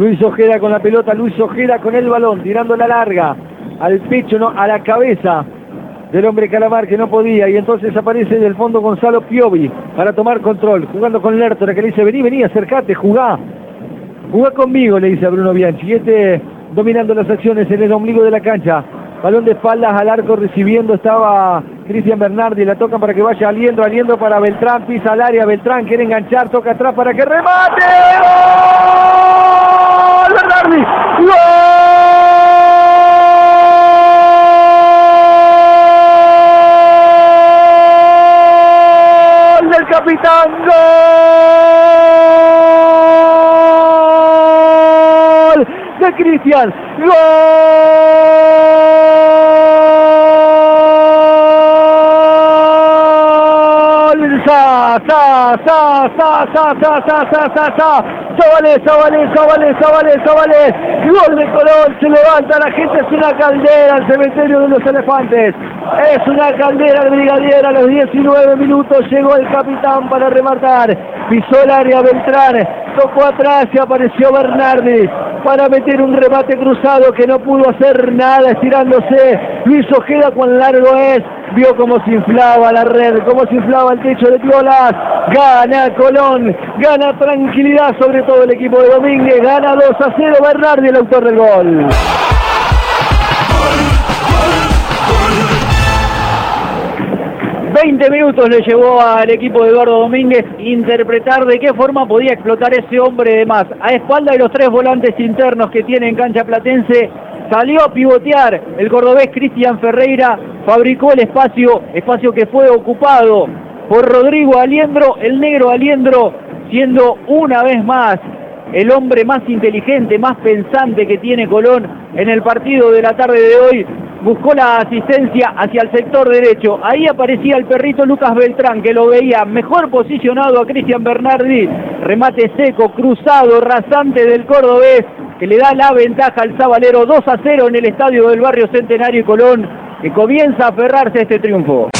Luis Ojeda con la pelota, Luis Ojeda con el balón, tirando la larga, al pecho, no, a la cabeza del hombre Calamar que no podía y entonces aparece del fondo Gonzalo Piovi para tomar control, jugando con Lertora que le dice vení, vení, acercate, jugá, jugá conmigo, le dice a Bruno Bianchi, y este dominando las acciones en el ombligo de la cancha, balón de espaldas al arco recibiendo estaba Cristian Bernardi, la tocan para que vaya aliendo, aliendo para Beltrán, pisa al área, Beltrán quiere enganchar, toca atrás para que remate. Bernardi, ¡Gol! del capitán, gol de Cristian, gol, sa, sa, sa, sa, sa, sa, sa, sa, sa, sa, Zabalés, Zabalés, Zabalés, Zabalés, Zabalés, gol de Colón, se levanta la gente, es una caldera el cementerio de los elefantes, es una caldera el brigadier a los 19 minutos, llegó el capitán para rematar, pisó el área Beltrán, tocó atrás y apareció Bernardi para meter un remate cruzado que no pudo hacer nada estirándose, Luis Ojeda cuán largo es, vio cómo se inflaba la red, cómo se inflaba el techo de Piolas, gana Colón, gana tranquilidad sobre todo el equipo de Domínguez, gana 2 a 0 Bernardi, el autor del gol. 20 minutos le llevó al equipo de Eduardo Domínguez interpretar de qué forma podía explotar ese hombre de más. A espalda de los tres volantes internos que tiene en cancha platense, salió a pivotear el cordobés Cristian Ferreira, fabricó el espacio, espacio que fue ocupado por Rodrigo Aliendro, el negro Aliendro, siendo una vez más el hombre más inteligente, más pensante que tiene Colón en el partido de la tarde de hoy, buscó la asistencia hacia el sector derecho. Ahí aparecía el perrito Lucas Beltrán, que lo veía mejor posicionado a Cristian Bernardi. Remate seco, cruzado, rasante del cordobés, que le da la ventaja al Zabalero 2 a 0 en el estadio del barrio Centenario y Colón, que comienza a aferrarse a este triunfo.